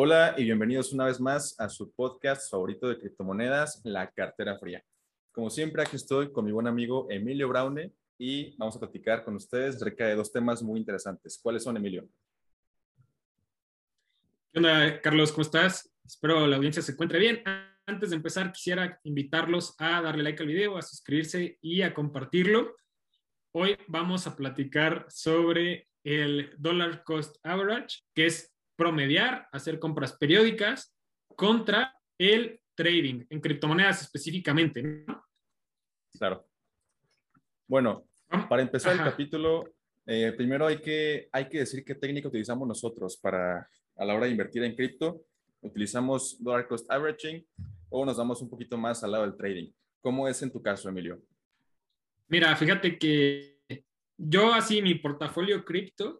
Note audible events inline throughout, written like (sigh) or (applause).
Hola y bienvenidos una vez más a su podcast favorito de criptomonedas, La Cartera Fría. Como siempre, aquí estoy con mi buen amigo Emilio Braune y vamos a platicar con ustedes acerca de dos temas muy interesantes. ¿Cuáles son, Emilio? ¿Qué Carlos? ¿Cómo estás? Espero la audiencia se encuentre bien. Antes de empezar, quisiera invitarlos a darle like al video, a suscribirse y a compartirlo. Hoy vamos a platicar sobre el dollar cost average, que es promediar, hacer compras periódicas contra el trading en criptomonedas específicamente. ¿no? Claro. Bueno, para empezar el capítulo, eh, primero hay que, hay que decir qué técnica utilizamos nosotros para a la hora de invertir en cripto. Utilizamos dollar cost averaging o nos damos un poquito más al lado del trading. ¿Cómo es en tu caso, Emilio? Mira, fíjate que yo así mi portafolio cripto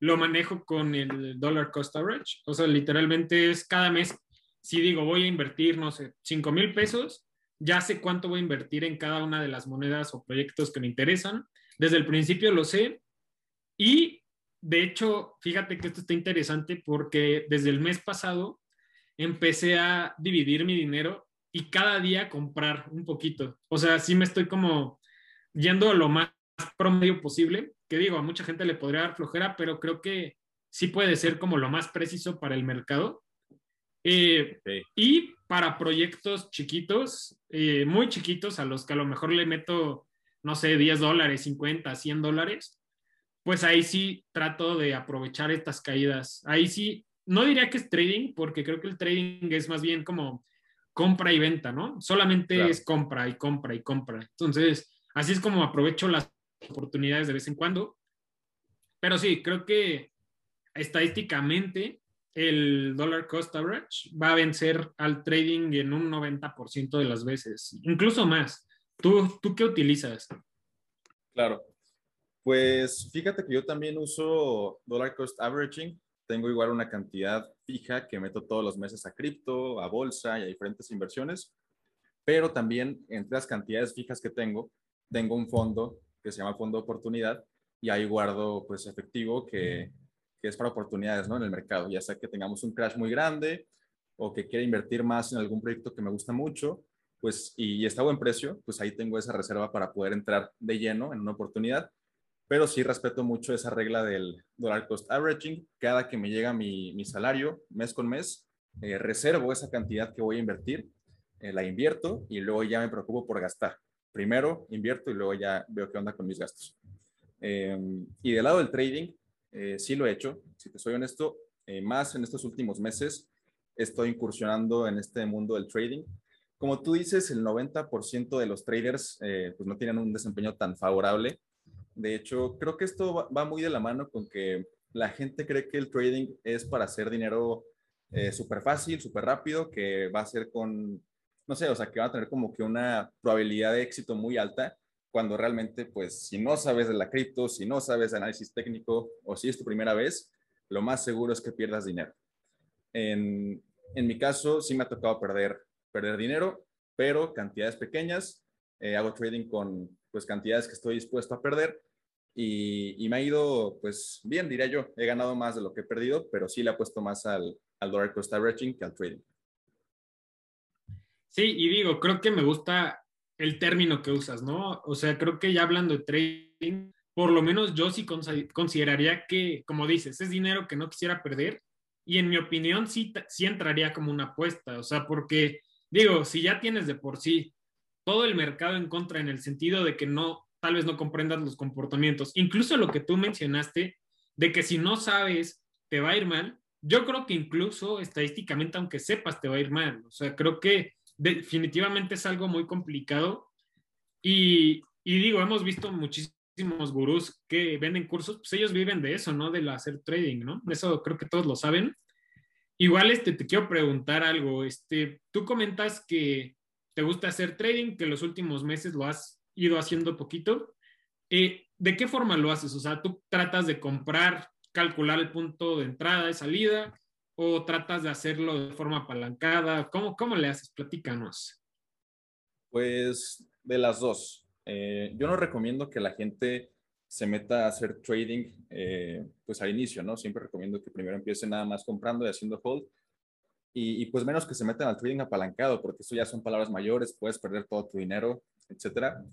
lo manejo con el dollar cost average. O sea, literalmente es cada mes, si digo voy a invertir, no sé, 5 mil pesos, ya sé cuánto voy a invertir en cada una de las monedas o proyectos que me interesan. Desde el principio lo sé. Y de hecho, fíjate que esto está interesante porque desde el mes pasado empecé a dividir mi dinero y cada día comprar un poquito. O sea, sí me estoy como yendo a lo más promedio posible que digo, a mucha gente le podría dar flojera, pero creo que sí puede ser como lo más preciso para el mercado. Eh, y para proyectos chiquitos, eh, muy chiquitos, a los que a lo mejor le meto, no sé, 10 dólares, 50, 100 dólares, pues ahí sí trato de aprovechar estas caídas. Ahí sí, no diría que es trading, porque creo que el trading es más bien como compra y venta, ¿no? Solamente es compra y compra y compra. Entonces, así es como aprovecho las oportunidades de vez en cuando. Pero sí, creo que estadísticamente el dollar cost average va a vencer al trading en un 90% de las veces, incluso más. ¿Tú, ¿Tú qué utilizas? Claro. Pues fíjate que yo también uso dollar cost averaging. Tengo igual una cantidad fija que meto todos los meses a cripto, a bolsa y a diferentes inversiones. Pero también entre las cantidades fijas que tengo, tengo un fondo que se llama Fondo de Oportunidad y ahí guardo pues efectivo que, que es para oportunidades ¿no? en el mercado, ya sea que tengamos un crash muy grande o que quiera invertir más en algún proyecto que me gusta mucho, pues y, está a buen precio, pues ahí tengo esa reserva para poder entrar de lleno en una oportunidad, pero sí respeto mucho esa regla del dollar cost averaging, cada que me llega mi, mi salario mes con mes, eh, reservo esa cantidad que voy a invertir, eh, la invierto y luego ya me preocupo por gastar primero invierto y luego ya veo qué onda con mis gastos. Eh, y del lado del trading, eh, sí lo he hecho, si te soy honesto, eh, más en estos últimos meses estoy incursionando en este mundo del trading. Como tú dices, el 90% de los traders pues no tienen un desempeño tan favorable. De hecho, creo que esto va, va muy de la mano con que la gente cree que el trading es para hacer dinero súper fácil, súper rápido, que va a ser con no sé, o sea, que van a tener como que una probabilidad de éxito muy alta cuando realmente, pues, si no sabes de la cripto, si no sabes análisis técnico o si es tu primera vez, lo más seguro es que pierdas dinero. En, en mi caso, sí me ha tocado perder, perder dinero, pero cantidades pequeñas. Eh, hago trading con, pues, cantidades que estoy dispuesto a perder y, y, me ha ido, pues, bien, diría yo. He ganado más de lo que he perdido, pero sí le he puesto más al, al dollar cost averaging que al trading. Sí, y digo, creo que me gusta el término que usas, ¿no? O sea, creo que ya hablando de trading, por lo menos yo sí consideraría que, como dices, es dinero que no quisiera perder y en mi opinión sí, sí entraría como una apuesta, o sea, porque digo, si ya tienes de por sí todo el mercado en contra en el sentido de que no, tal vez no comprendas los comportamientos, incluso lo que tú mencionaste, de que si no sabes, te va a ir mal, yo creo que incluso estadísticamente, aunque sepas, te va a ir mal, o sea, creo que definitivamente es algo muy complicado. Y, digo, hemos visto muchísimos gurús que venden cursos, pues ellos viven de eso, ¿no? De hacer trading, ¿no? Eso creo que todos lo saben. Igual este, te quiero preguntar algo. Este, tú comentas que te gusta hacer trading, que los últimos meses lo has ido haciendo poquito. Eh, ¿De qué forma lo haces? O sea, tú tratas de comprar, calcular el punto de entrada y salida, o tratas de hacerlo de forma apalancada? ¿Cómo, cómo le haces? Platícanos. Pues de las dos. Eh, yo no recomiendo que la gente se meta a hacer trading eh, pues al inicio, ¿no? Siempre recomiendo que primero empiece nada más comprando y haciendo hold y, pues menos que se metan al trading apalancado, porque eso ya son palabras mayores, puedes perder todo tu dinero, etcétera.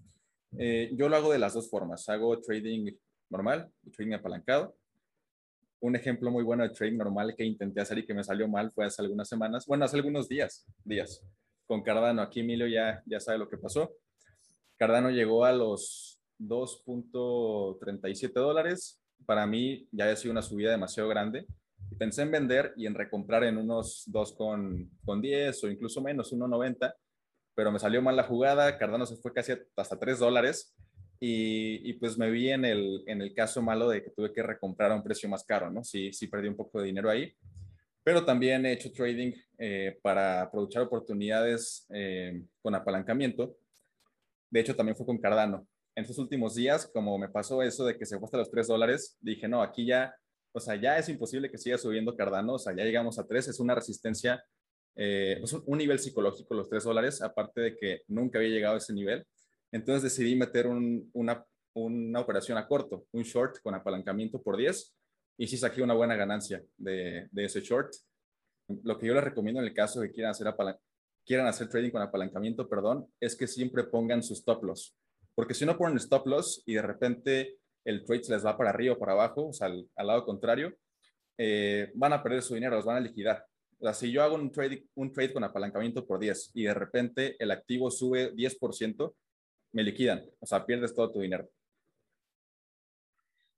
Eh, yo lo hago de las dos formas, hago trading normal y trading apalancado. Un ejemplo muy bueno de trading normal que intenté hacer y que me salió mal fue hace algunas semanas, bueno, hace algunos días, días, con Cardano. Aquí Emilio ya, ya sabe lo que pasó. Cardano llegó a los 2.37 dólares. Para mí ya había sido una subida demasiado grande. Pensé en vender y en recomprar en unos 2.10 o incluso menos, 1.90, pero me salió mal la jugada. Cardano se fue casi hasta 3 dólares. Y, pues me vi en el, en el caso malo de que tuve que recomprar a un precio más caro, ¿no? Sí, sí perdí un poco de dinero ahí. Pero también he hecho trading eh, para aprovechar oportunidades eh, con apalancamiento. De hecho, también fue con Cardano en estos últimos días, como me pasó eso de que se fue hasta los 3 dólares, dije, no, aquí ya, o sea, ya es imposible que siga subiendo Cardano, o sea, ya llegamos a 3, es una resistencia, eh, pues un nivel psicológico los 3 dólares, aparte de que nunca había llegado a ese nivel. Entonces decidí meter una, una operación a corto, un short con apalancamiento por 10, y sí saqué una buena ganancia de, de ese short. Lo que yo les recomiendo en el caso de que quieran hacer, quieran hacer trading con apalancamiento, perdón, es que siempre pongan sus stop loss porque si no ponen stop loss y de repente el trade se les va para arriba o para abajo, o sea, al, lado contrario, eh, van a perder su dinero, los van a liquidar. O sea, si yo hago un trade, un trade con apalancamiento por 10 y de repente el activo sube 10%, me liquidan. O sea, pierdes todo tu dinero.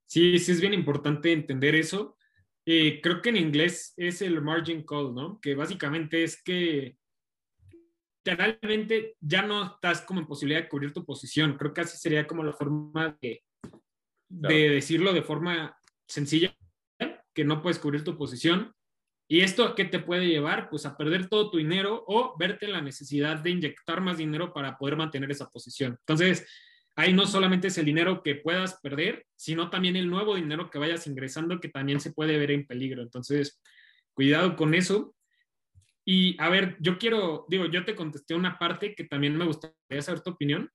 Sí, sí es bien importante entender eso. Eh, creo que en inglés es el margin call, ¿no? Que básicamente es que generalmente ya no estás como en posibilidad de cubrir tu posición. Creo que así sería como la forma de, de decirlo de forma sencilla, que no puedes cubrir tu posición. ¿Y esto a qué te puede llevar? Pues a perder todo tu dinero o verte en la necesidad de inyectar más dinero para poder mantener esa posición. Entonces, ahí no solamente es el dinero que puedas perder, sino también el nuevo dinero que vayas ingresando que también se puede ver en peligro. Entonces, cuidado con eso. Y a ver, yo quiero, digo, yo te contesté una parte que también me gustaría saber tu opinión.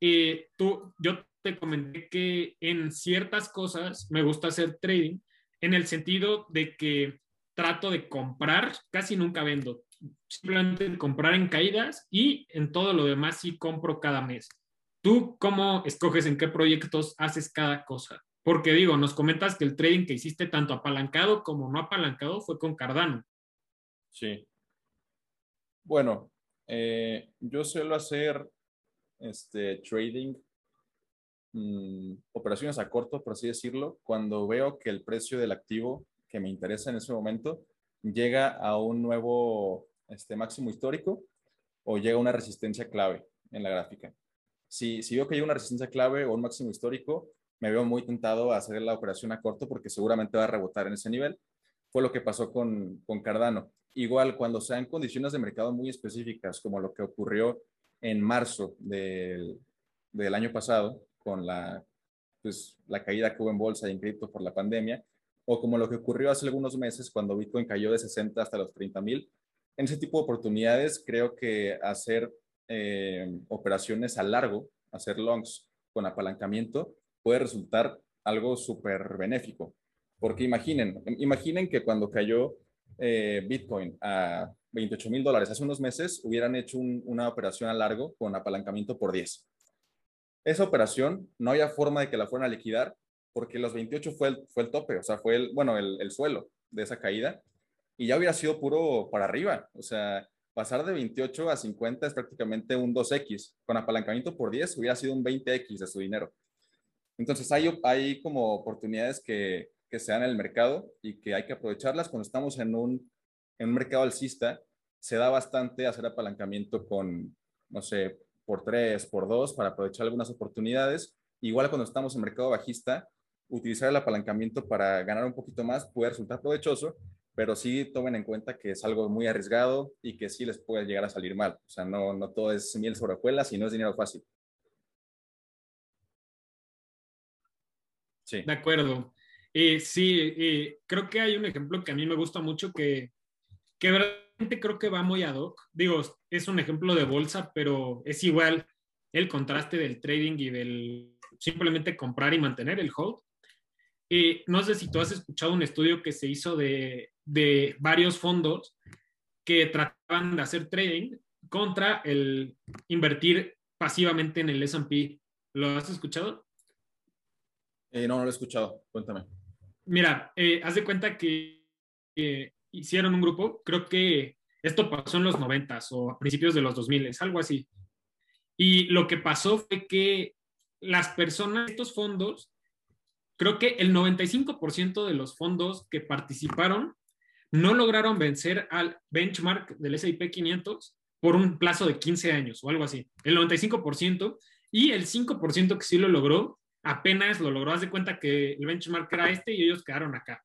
Eh, tú, yo te comenté que en ciertas cosas me gusta hacer trading en el sentido de que trato de comprar, casi nunca vendo, simplemente comprar en caídas y en todo lo demás sí compro cada mes. ¿Tú cómo escoges en qué proyectos haces cada cosa? Porque digo, nos comentas que el trading que hiciste tanto apalancado como no apalancado fue con Cardano. Sí. Bueno, eh, yo suelo hacer este, trading, mm, operaciones a corto, por así decirlo, cuando veo que el precio del activo que me interesa en ese momento llega a un nuevo este, máximo histórico o llega a una resistencia clave en la gráfica. Si, si veo que llega una resistencia clave o un máximo histórico, me veo muy tentado a hacer la operación a corto porque seguramente va a rebotar en ese nivel. Fue lo que pasó con, con Cardano. Igual, cuando sean condiciones de mercado muy específicas, como lo que ocurrió en marzo del, del año pasado, con la, pues, la caída que hubo en bolsa y en cripto por la pandemia, o como lo que ocurrió hace algunos meses cuando Bitcoin cayó de 60 hasta los 30 mil. En ese tipo de oportunidades, creo que hacer eh, operaciones a largo, hacer longs con apalancamiento, puede resultar algo súper benéfico. Porque imaginen, imaginen que cuando cayó eh, Bitcoin a 28 mil dólares hace unos meses, hubieran hecho una operación a largo con apalancamiento por 10. Esa operación no había forma de que la fueran a liquidar porque los 28 fue el, fue el tope, o sea, fue el, bueno, el, el suelo de esa caída y ya hubiera sido puro para arriba. O sea, pasar de 28 a 50 es prácticamente un 2X. Con apalancamiento por 10 hubiera sido un 20X de su dinero. Entonces hay, hay como oportunidades que, que se dan en el mercado y que hay que aprovecharlas. Cuando estamos en un, en un mercado alcista, se da bastante hacer apalancamiento con, no sé, por tres, por dos, para aprovechar algunas oportunidades. Igual cuando estamos en mercado bajista, utilizar el apalancamiento para ganar un poquito más puede resultar provechoso, pero sí tomen en cuenta que es algo muy arriesgado y que sí les puede llegar a salir mal. O sea, no, no todo es miel sobre hojuelas y no es dinero fácil. Sí. De acuerdo. Eh, sí, eh, creo que hay un ejemplo que a mí me gusta mucho que, que realmente creo que va muy ad hoc. Digo, es un ejemplo de bolsa, pero es igual el contraste del trading y del simplemente comprar y mantener el hold. Eh, no sé si tú has escuchado un estudio que se hizo de, de varios fondos que trataban de hacer trading contra el invertir pasivamente en el S&P. ¿Lo has escuchado? Eh, no, no lo he escuchado. Cuéntame. Mira, eh, haz de cuenta que hicieron un grupo, creo que esto pasó en los 90 o a principios de los 2000, algo así. Y lo que pasó fue que las personas, estos fondos, creo que el 95% de los fondos que participaron no lograron vencer al benchmark del S&P 500 por un plazo de 15 años o algo así. El 95% y el 5% que sí lo logró, apenas lo logró. Haz de cuenta que el benchmark era este y ellos quedaron acá.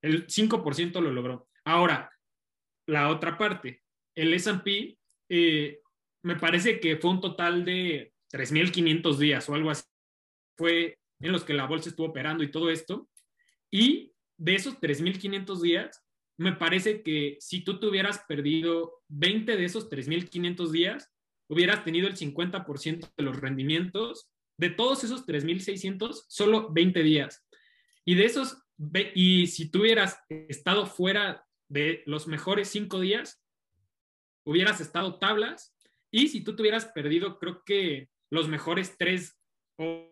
El 5% lo logró. Ahora, la otra parte, el S&P eh, me parece que fue un total de 3.500 días o algo así. Fue en los que la bolsa estuvo operando y todo esto. Y de esos 3.500 días, me parece que si tú te hubieras perdido 20 de esos 3.500 días, hubieras tenido el 50% de los rendimientos. De todos esos 3.600, solo 20 días. Y de esos, y si tú hubieras estado fuera de los mejores 5 días, hubieras estado tablas. Y si tú te hubieras perdido, creo que los mejores 3 o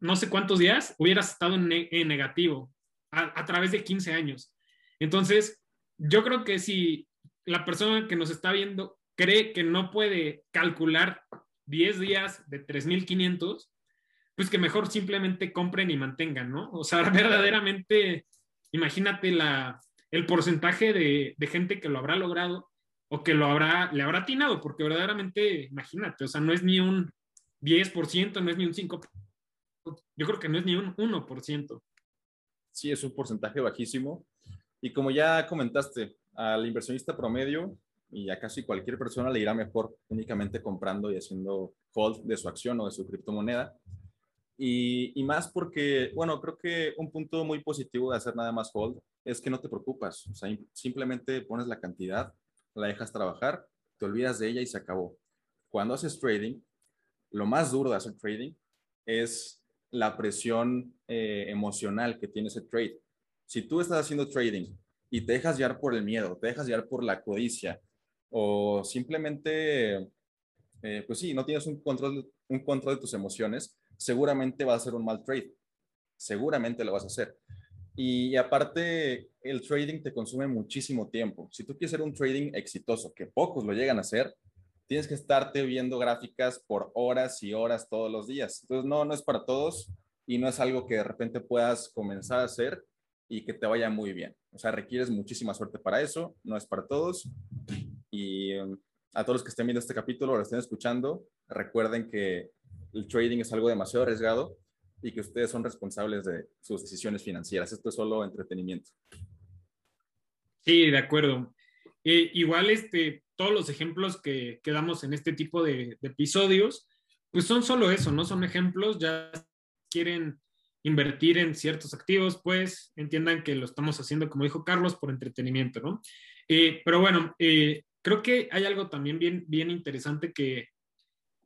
no sé cuántos días, hubieras estado en, negativo a, través de 15 años. Entonces, yo creo que si la persona que nos está viendo cree que no puede calcular 10 días de 3.500, pues que mejor simplemente compren y mantengan, ¿no? O sea, (laughs) verdaderamente, imagínate la, el porcentaje de, de, gente que lo habrá logrado o que lo habrá, le habrá atinado, porque verdaderamente, imagínate, o sea, no es ni un 10%, no es ni un 5%, yo creo que no es ni un 1%. Sí, es un porcentaje bajísimo. Y como ya comentaste, al inversionista promedio y a casi cualquier persona le irá mejor únicamente comprando y haciendo hold de su acción o de su criptomoneda. Y, y, más porque, bueno, creo que un punto muy positivo de hacer nada más hold es que no te preocupas. O sea, simplemente pones la cantidad, la dejas trabajar, te olvidas de ella y se acabó. Cuando haces trading, lo más duro de hacer trading es la presión eh, emocional que tiene ese trade. Si tú estás haciendo trading y te dejas llevar por el miedo, te dejas llevar por la codicia o simplemente, eh, pues sí, no tienes un control, un control de tus emociones, seguramente va a ser un mal trade. Seguramente lo vas a hacer. Y, aparte, el trading te consume muchísimo tiempo. Si tú quieres hacer un trading exitoso, que pocos lo llegan a hacer, tienes que estarte viendo gráficas por horas y horas todos los días. Entonces, no, no es para todos y no es algo que de repente puedas comenzar a hacer y que te vaya muy bien. O sea, requieres muchísima suerte para eso, no es para todos. Y um, a todos los que estén viendo este capítulo o lo estén escuchando, recuerden que el trading es algo demasiado arriesgado y que ustedes son responsables de sus decisiones financieras. Esto es solo entretenimiento. Sí, de acuerdo. Eh, igual, este, todos los ejemplos que, damos en este tipo de, de, episodios, pues son solo eso, no son ejemplos, ya quieren invertir en ciertos activos, pues entiendan que lo estamos haciendo, como dijo Carlos, por entretenimiento, ¿no? Eh, pero bueno, eh, creo que hay algo también bien, bien interesante que,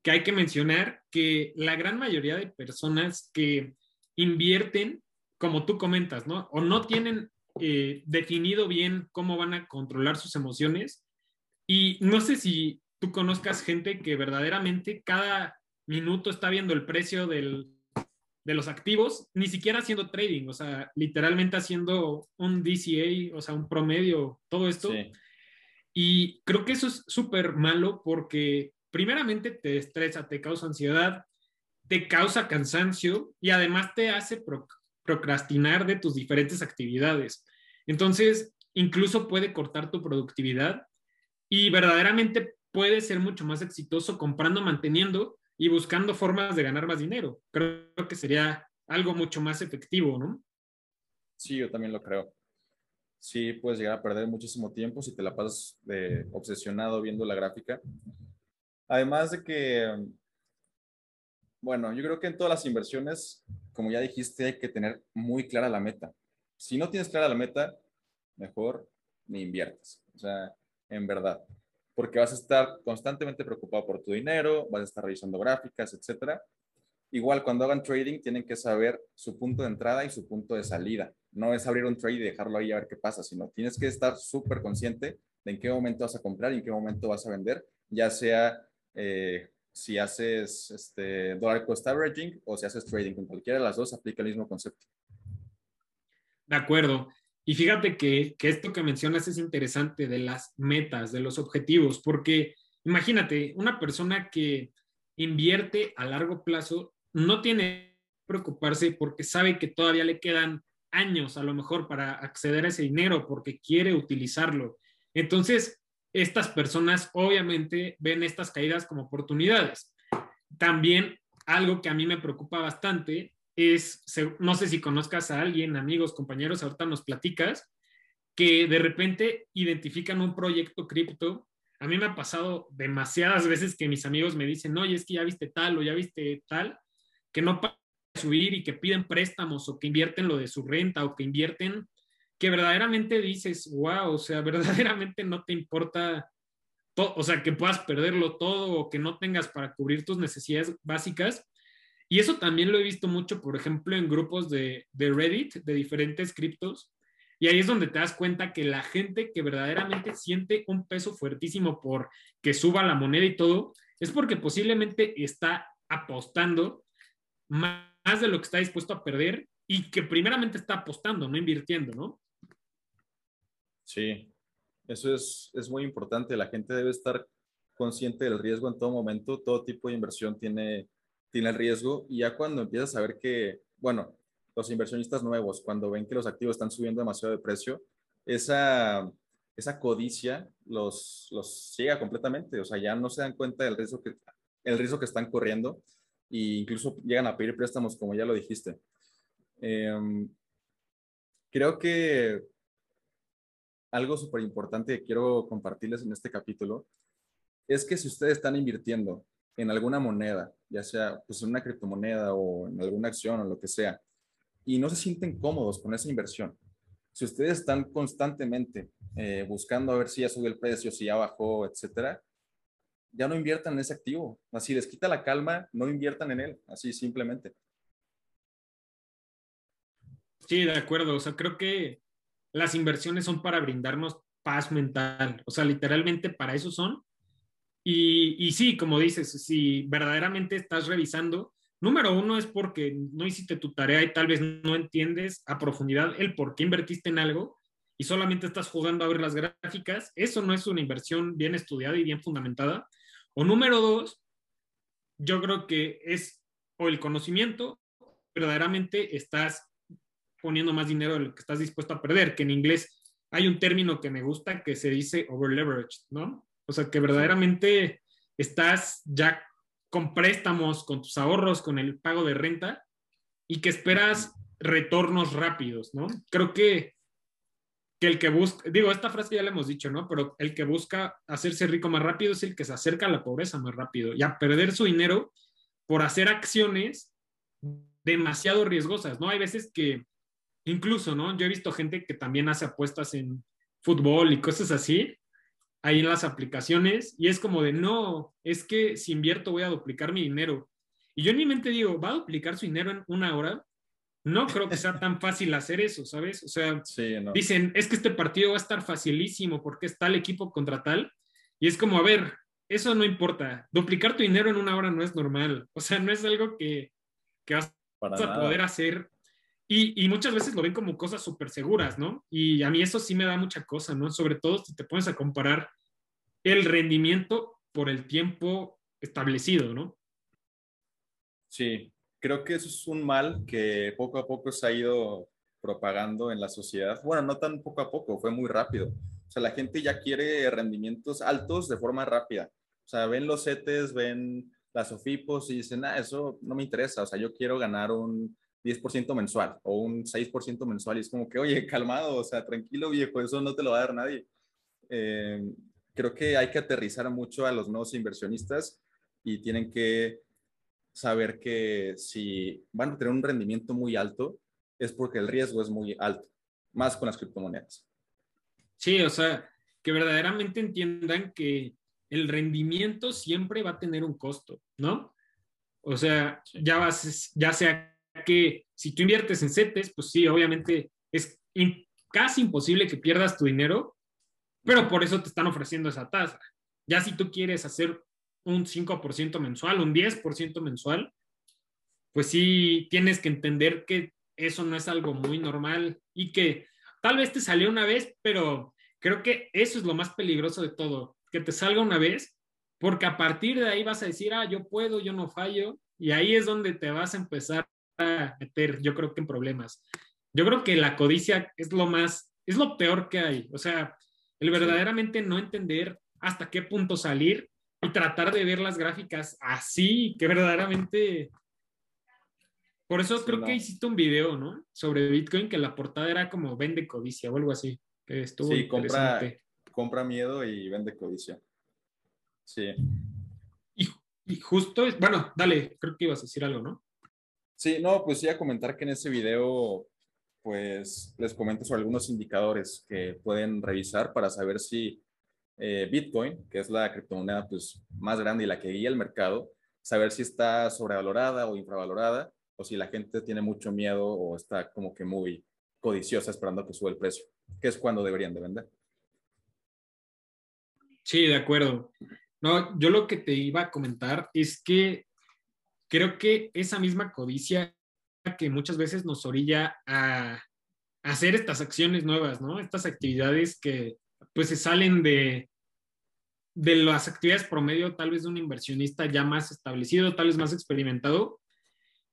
que hay que mencionar, que la gran mayoría de personas que invierten, como tú comentas, ¿no? O no tienen eh, definido bien cómo van a controlar sus emociones. Y no sé si tú conozcas gente que verdaderamente cada minuto está viendo el precio del, de los activos, ni siquiera haciendo trading, o sea, literalmente haciendo un DCA, o sea, un promedio, todo esto. Y creo que eso es súper malo porque primeramente te estresa, te causa ansiedad, te causa cansancio y además te hace procrastinar de tus diferentes actividades. Entonces, incluso puede cortar tu productividad y verdaderamente puede ser mucho más exitoso comprando, manteniendo y buscando formas de ganar más dinero. Creo que sería algo mucho más efectivo, ¿no? Sí, yo también lo creo. Sí, puedes llegar a perder muchísimo tiempo si te la pasas obsesionado viendo la gráfica. Además de que, bueno, yo creo que en todas las inversiones, como ya dijiste, hay que tener muy clara la meta. Si no tienes clara la meta, mejor ni inviertas. O sea, en verdad porque vas a estar constantemente preocupado por tu dinero, vas a estar revisando gráficas, etcétera. igual cuando hagan trading tienen que saber su punto de entrada y su punto de salida. No es abrir un trade y dejarlo ahí a ver qué pasa, sino tienes que estar súper consciente de en qué momento vas a comprar y en qué momento vas a vender, ya sea eh, si haces este, dollar cost averaging o si haces trading. Con cualquiera de las dos aplica el mismo concepto. De acuerdo. Y fíjate que, que esto que mencionas es interesante de las metas, de los objetivos, porque imagínate, una persona que invierte a largo plazo no tiene que preocuparse porque sabe que todavía le quedan años a lo mejor para acceder a ese dinero porque quiere utilizarlo. Entonces, estas personas obviamente ven estas caídas como oportunidades. También algo que a mí me preocupa bastante es, no sé si conozcas a alguien, amigos, compañeros, ahorita nos platicas, que de repente identifican un proyecto cripto. A mí me ha pasado demasiadas veces que mis amigos me dicen, oye, es que ya viste tal o ya viste tal, que no para subir y que piden préstamos o que invierten lo de su renta o que invierten que verdaderamente dices, wow, o sea, (laughs) verdaderamente no te importa, o sea, que puedas perderlo todo o que no tengas para cubrir tus necesidades básicas. Y eso también lo he visto mucho, por ejemplo, en grupos de, de Reddit, de diferentes criptos. Y ahí es donde te das cuenta que la gente que verdaderamente siente un peso fuertísimo por que suba la moneda y todo, es porque posiblemente está apostando más de lo que está dispuesto a perder y que primeramente está apostando, no invirtiendo, ¿no? Sí, eso es, es muy importante. La gente debe estar consciente del riesgo en todo momento. Todo tipo de inversión tiene, tiene el riesgo y ya cuando empiezas a ver que, bueno, los inversionistas nuevos, cuando ven que los activos están subiendo demasiado de precio, esa, esa codicia los, los ciega completamente. O sea, ya no se dan cuenta del riesgo que, el riesgo que están corriendo e incluso llegan a pedir préstamos, como ya lo dijiste. Em, creo que algo súper importante que quiero compartirles en este capítulo es que si ustedes están invirtiendo en alguna moneda, ya sea pues en una criptomoneda o en alguna acción o lo que sea, y no se sienten cómodos con esa inversión, si ustedes están constantemente eh, buscando a ver si ya subió el precio, si ya bajó, etcétera, ya no inviertan en ese activo. Así les quita la calma, no inviertan en él, así simplemente. Sí, de acuerdo. O sea, creo que las inversiones son para brindarnos paz mental. O sea, literalmente para eso son. Y, y sí, como dices, si verdaderamente estás revisando, número uno es porque no hiciste tu tarea y tal vez no entiendes a profundidad el por qué invertiste en algo y solamente estás jugando a ver las gráficas. Eso no es una inversión bien estudiada y bien fundamentada. O número dos, yo creo que es o el conocimiento, verdaderamente estás poniendo más dinero de lo que estás dispuesto a perder, que en inglés hay un término que me gusta que se dice over leveraged, ¿no? O sea, que verdaderamente estás ya con préstamos, con tus ahorros, con el pago de renta y que esperas retornos rápidos, ¿no? Creo que, que el que busca, digo, esta frase ya la hemos dicho, ¿no? Pero el que busca hacerse rico más rápido es el que se acerca a la pobreza más rápido y a perder su dinero por hacer acciones demasiado riesgosas, ¿no? Hay veces que Incluso, ¿no? Yo he visto gente que también hace apuestas en fútbol y cosas así, ahí en las aplicaciones, y es como de, no, es que si invierto voy a duplicar mi dinero. Y yo en mi mente digo, ¿va a duplicar su dinero en una hora? No creo que sea (laughs) tan fácil hacer eso, ¿sabes? O sea, dicen, es que este partido va a estar facilísimo porque está el equipo contra tal. Y es como, a ver, eso no importa. Duplicar tu dinero en una hora no es normal. O sea, no es algo que, que vas a poder hacer y, muchas veces lo ven como cosas súper seguras, ¿no? Y a mí eso sí me da mucha cosa, ¿no? Sobre todo si te pones a comparar el rendimiento por el tiempo establecido, ¿no? Sí, creo que eso es un mal que poco a poco se ha ido propagando en la sociedad. Bueno, no tan poco a poco, fue muy rápido. O sea, la gente ya quiere rendimientos altos de forma rápida. O sea, ven los CETES, ven las OFIPOS y dicen, ah, eso no me interesa. O sea, yo quiero ganar un 10% mensual o un 6% mensual y es como que, oye, calmado, o sea, tranquilo viejo, eso no te lo va a dar nadie. Eh, creo que hay que aterrizar mucho a los nuevos inversionistas y tienen que saber que si van a tener un rendimiento muy alto es porque el riesgo es muy alto, más con las criptomonedas. Sí, o sea, que verdaderamente entiendan que el rendimiento siempre va a tener un costo, ¿no? O sea, ya vas, ya sea que si tú inviertes en CETES, pues sí, obviamente es casi imposible que pierdas tu dinero, pero por eso te están ofreciendo esa tasa. Ya si tú quieres hacer un 5% mensual, un 10% mensual, pues sí tienes que entender que eso no es algo muy normal y que tal vez te salió una vez, pero creo que eso es lo más peligroso de todo, que te salga una vez, porque a partir de ahí vas a decir, ah, yo puedo, yo no fallo, y ahí es donde te vas a empezar a meter, yo creo que en problemas. Yo creo que la codicia es lo más, es lo peor que hay, o sea, el verdaderamente no entender hasta qué punto salir y tratar de ver las gráficas así, que verdaderamente... Por eso creo que hiciste un video, ¿no? Sobre Bitcoin, que la portada era como vende codicia o algo así. Que estuvo sí, compra, compra miedo y vende codicia. Sí. Y, y justo, es, bueno, dale, creo que ibas a decir algo, ¿no? Sí, no, pues iba a comentar que en ese video, pues les comento sobre algunos indicadores que pueden revisar para saber si eh, Bitcoin, que es la criptomoneda pues, más grande y la que guía el mercado, saber si está sobrevalorada o infravalorada, o si la gente tiene mucho miedo o está como que muy codiciosa esperando que suba el precio, que es cuando deberían de vender. Sí, de acuerdo. No, yo lo que te iba a comentar es que creo que esa misma codicia que muchas veces nos orilla a hacer estas acciones nuevas, ¿no? Estas actividades que pues se salen de, de las actividades promedio tal vez de un inversionista ya más establecido, tal vez más experimentado.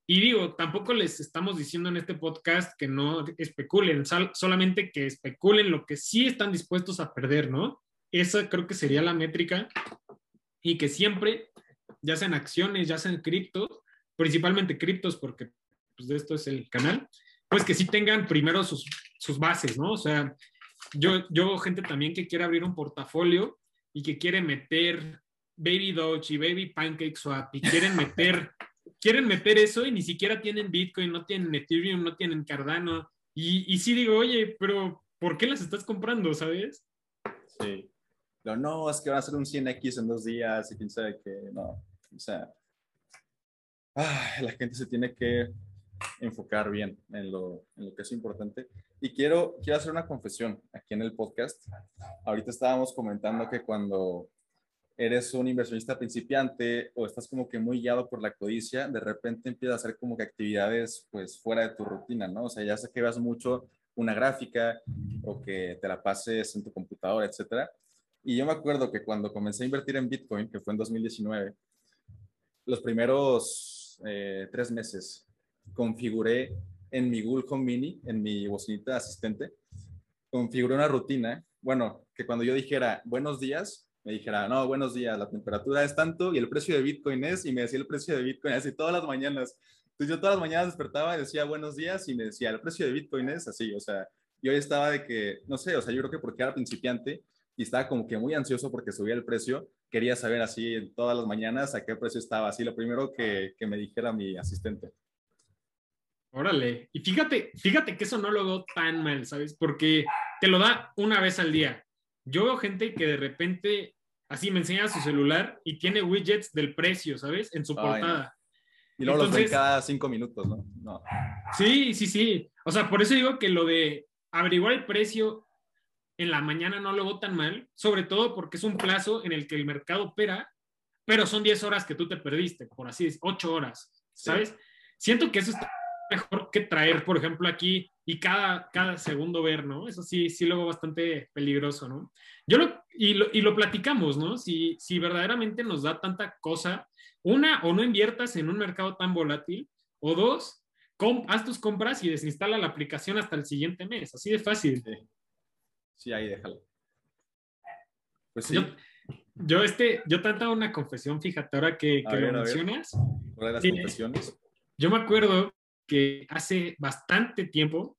Y digo, tampoco les estamos diciendo en este podcast que no especulen, solamente que especulen lo que sí están dispuestos a perder, ¿no? Esa creo que sería la métrica y que siempre, ya sean acciones, ya sean criptos, principalmente criptos, porque pues, de esto es el canal, pues que sí tengan primero sus, sus bases, ¿no? O sea, yo, yo gente también que quiere abrir un portafolio y que quiere meter Baby Doge y Baby Pancake Swap y quieren meter, (laughs) quieren meter eso y ni siquiera tienen Bitcoin, no tienen Ethereum, no tienen Cardano. Y, y sí digo, oye, pero ¿por qué las estás comprando, sabes? Sí. No, no, es que va a ser un 100X en dos días y quién sabe que no. O sea, la gente se tiene que enfocar bien en lo, en lo, que es importante. Y quiero, quiero hacer una confesión aquí en el podcast. Ahorita estábamos comentando que cuando eres un inversionista principiante o estás como que muy guiado por la codicia, de repente empiezas a hacer como que actividades pues fuera de tu rutina, ¿no? O sea, ya sé que vas mucho una gráfica o que te la pases en tu computadora, etcétera. Y yo me acuerdo que cuando comencé a invertir en Bitcoin, que fue en 2019, los primeros eh, tres meses configuré en mi Google Home Mini, en mi bocinita asistente, configuré una rutina, bueno, que cuando yo dijera buenos días, me dijera, no, buenos días, la temperatura es tanto y el precio de Bitcoin es, y me decía el precio de Bitcoin así todas las mañanas. Entonces yo todas las mañanas despertaba y decía buenos días y me decía, el precio de Bitcoin es así, o sea, yo estaba de que, no sé, o sea, yo creo que porque era principiante y estaba como que muy ansioso porque subía el precio, quería saber así todas las mañanas a qué precio estaba, así lo primero que, que me dijera mi asistente. Órale. Y fíjate, fíjate que eso no lo veo tan mal, ¿sabes? Porque te lo da una vez al día. Yo veo gente que de repente así me enseña su celular y tiene widgets del precio, ¿sabes? En su portada. Y luego los ven cada cinco minutos, ¿no? ¿no? Sí, sí, sí. O sea, por eso digo que lo de averiguar el precio en la mañana no lo veo tan mal, sobre todo porque es un plazo en el que el mercado opera, pero son 10 horas que tú te perdiste, por así decirlo, 8 horas, ¿sabes? Siento que eso está mejor que traer, por ejemplo, aquí y cada, cada segundo ver, ¿no? Eso sí, sí lo veo bastante peligroso, ¿no? Yo lo y, lo, y lo platicamos, ¿no? Si, si verdaderamente nos da tanta cosa, una, o no inviertas en un mercado tan volátil, o dos, haz tus compras y desinstala la aplicación hasta el siguiente mes, así de fácil. Sí, ahí déjalo. Pues sí. Yo, yo, este, yo trataba una confesión, fíjate, ahora que, que lo mencionas. las confesiones? Yo me acuerdo que hace bastante tiempo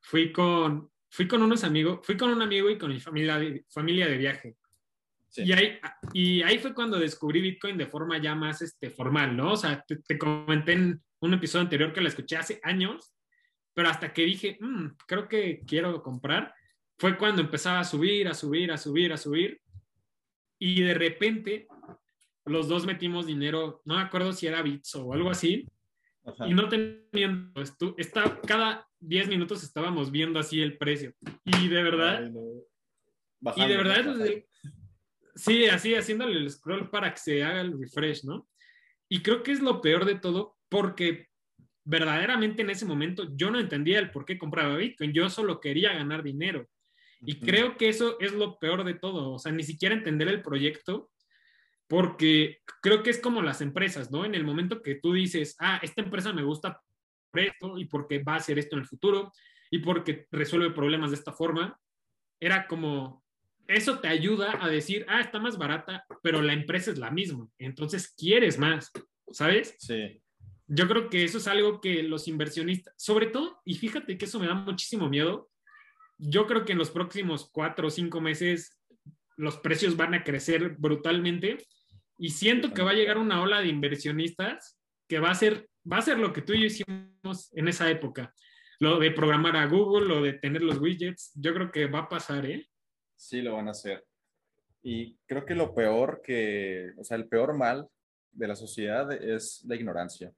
fui con, fui con unos amigos, fui con un amigo y con mi familia de, familia de viaje. Y, ahí, y ahí fue cuando descubrí Bitcoin de forma ya más este, formal, ¿no? O sea, te, comenté en un episodio anterior que la escuché hace años, pero hasta que dije, mm, creo que quiero comprar, fue cuando empezaba a subir, a subir, a subir, a subir. Y de repente los dos metimos dinero, no me acuerdo si era Bits o algo así, y no tenían, pues, está, cada 10 minutos estábamos viendo así el precio. Y de verdad, y de verdad, sí, así haciéndole el scroll para que se haga el refresh, ¿no? Y creo que es lo peor de todo porque verdaderamente en ese momento yo no entendía el por qué compraba Bitcoin, yo solo quería ganar dinero. Y creo que eso es lo peor de todo, o sea, ni siquiera entender el proyecto, porque creo que es como las empresas, ¿no? En el momento que tú dices, ah, esta empresa me gusta por esto y porque va a hacer esto en el futuro y porque resuelve problemas de esta forma, era como, eso te ayuda a decir, ah, está más barata, pero la empresa es la misma, entonces quieres más, ¿sabes? Sí. Yo creo que eso es algo que los inversionistas, sobre todo, y fíjate que eso me da muchísimo miedo, yo creo que en los próximos cuatro o cinco meses los precios van a crecer brutalmente y siento que va a llegar una ola de inversionistas que va a ser, va a ser lo que tú y yo hicimos en esa época. Lo de programar a Google, lo de tener los widgets, yo creo que va a pasar, ¿eh? Sí, lo van a hacer. Y creo que lo peor que, o sea, el peor mal de la sociedad es la ignorancia,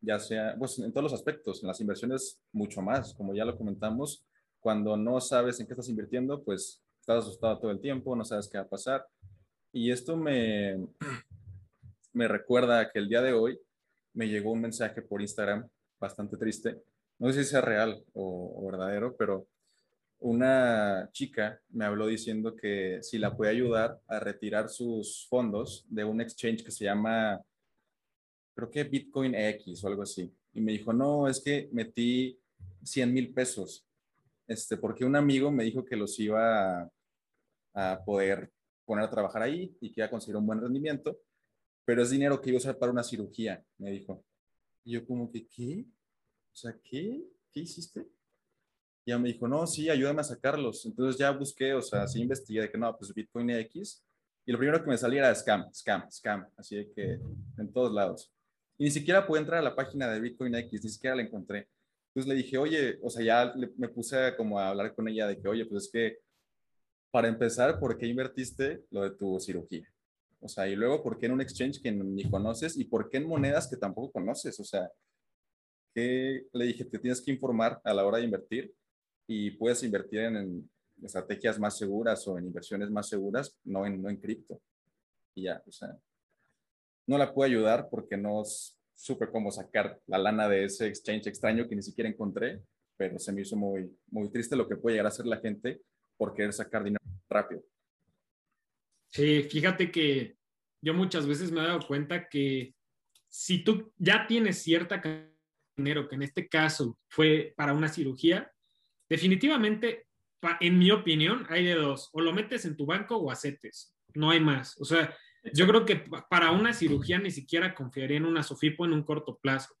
ya sea, pues en todos los aspectos, en las inversiones mucho más, como ya lo comentamos, cuando no sabes en qué estás invirtiendo, pues estás asustado todo el tiempo, no sabes qué va a pasar. Y esto me, (clears throat) me recuerda que el día de hoy me llegó un mensaje por Instagram bastante triste. No sé si sea real o, verdadero, pero una chica me habló diciendo que si la puede ayudar a retirar sus fondos de un exchange que se llama, creo que Bitcoin X o algo así. Y me dijo, no, es que metí 100 mil pesos este, porque un amigo me dijo que los iba a, poder poner a trabajar ahí y que iba a conseguir un buen rendimiento, pero es dinero que iba a usar para una cirugía, me dijo. Y yo como que, ¿qué? O sea, ¿qué? ¿Qué hiciste? Y ella me dijo, no, sí, ayúdame a sacarlos. Entonces ya busqué, o sea, sí investigué de que no, pues Bitcoin X. Y lo primero que me salía era scam, scam, scam. Así de que en todos lados. Y ni siquiera pude entrar a la página de Bitcoin X, ni siquiera la encontré. Entonces le dije, oye, o sea, ya me puse como a hablar con ella de que, oye, pues es que para empezar, ¿por qué invertiste lo de tu cirugía? O sea, y luego, ¿por qué en un exchange que ni conoces? ¿Y por qué en monedas que tampoco conoces? O sea, que le dije, te tienes que informar a la hora de invertir y puedes invertir en, estrategias más seguras o en inversiones más seguras, no en, no en cripto. Y ya, o sea, no la puedo ayudar porque no, supe cómo sacar la lana de ese exchange extraño que ni siquiera encontré, pero se me hizo muy, muy triste lo que puede llegar a hacer la gente por querer sacar dinero rápido. Sí, fíjate que yo muchas veces me he dado cuenta que si tú ya tienes cierta cantidad de dinero, que en este caso fue para una cirugía, definitivamente, en mi opinión, hay de dos, o lo metes en tu banco o acetes, no hay más. O sea, yo creo que para una cirugía ni siquiera confiaría en una Sofipo en un corto plazo.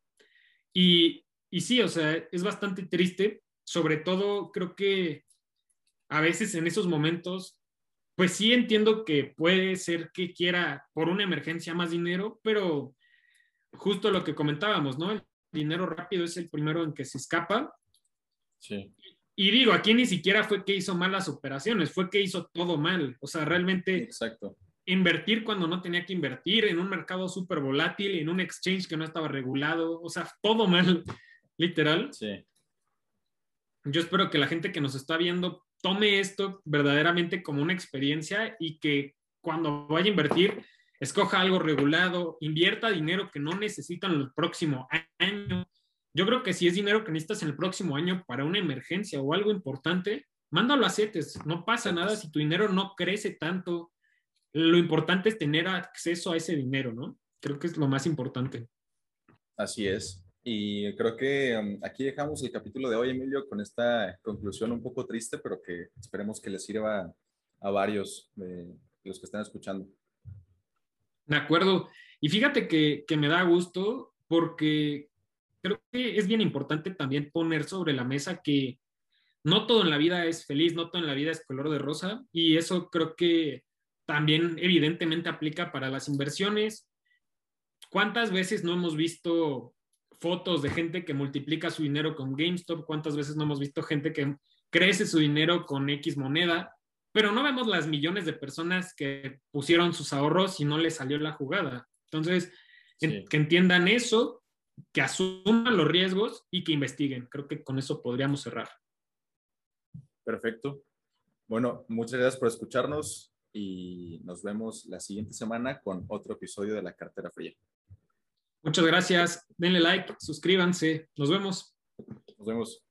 Y, y sí, o sea, es bastante triste. Sobre todo, creo que a veces en esos momentos, pues sí entiendo que puede ser que quiera por una emergencia más dinero, pero justo lo que comentábamos, ¿no? El dinero rápido es el primero en que se escapa. Sí. Y digo, aquí ni siquiera fue que hizo malas operaciones, fue que hizo todo mal. O sea, realmente Exacto invertir cuando no tenía que invertir, en un mercado súper volátil, en un exchange que no estaba regulado, o sea, todo mal, literal. Sí. Yo espero que la gente que nos está viendo tome esto verdaderamente como una experiencia y que cuando vaya a invertir, escoja algo regulado, invierta dinero que no necesitan el próximo año. Yo creo que si es dinero que necesitas en el próximo año para una emergencia o algo importante, mándalo a CETES. No pasa nada si tu dinero no crece tanto lo importante es tener acceso a ese dinero, ¿no? Creo que es lo más importante. Así es. Y creo que um, aquí dejamos el capítulo de hoy, Emilio, con esta conclusión un poco triste, pero que esperemos que les sirva a varios de los que están escuchando. De acuerdo. Y fíjate que, que me da gusto porque creo que es bien importante también poner sobre la mesa que no todo en la vida es feliz, no todo en la vida es color de rosa. Y eso creo que también evidentemente aplica para las inversiones. ¿Cuántas veces no hemos visto fotos de gente que multiplica su dinero con GameStop? ¿Cuántas veces no hemos visto gente que crece su dinero con X moneda? pero no vemos las millones de personas que pusieron sus ahorros y no les salió la jugada. Entonces, que entiendan eso, que asuman los riesgos y que investiguen. Creo que con eso podríamos cerrar. Perfecto. Bueno, muchas gracias por escucharnos y nos vemos la siguiente semana con otro episodio de la cartera fría. Muchas gracias. Denle like, suscríbanse. Nos vemos. Nos vemos.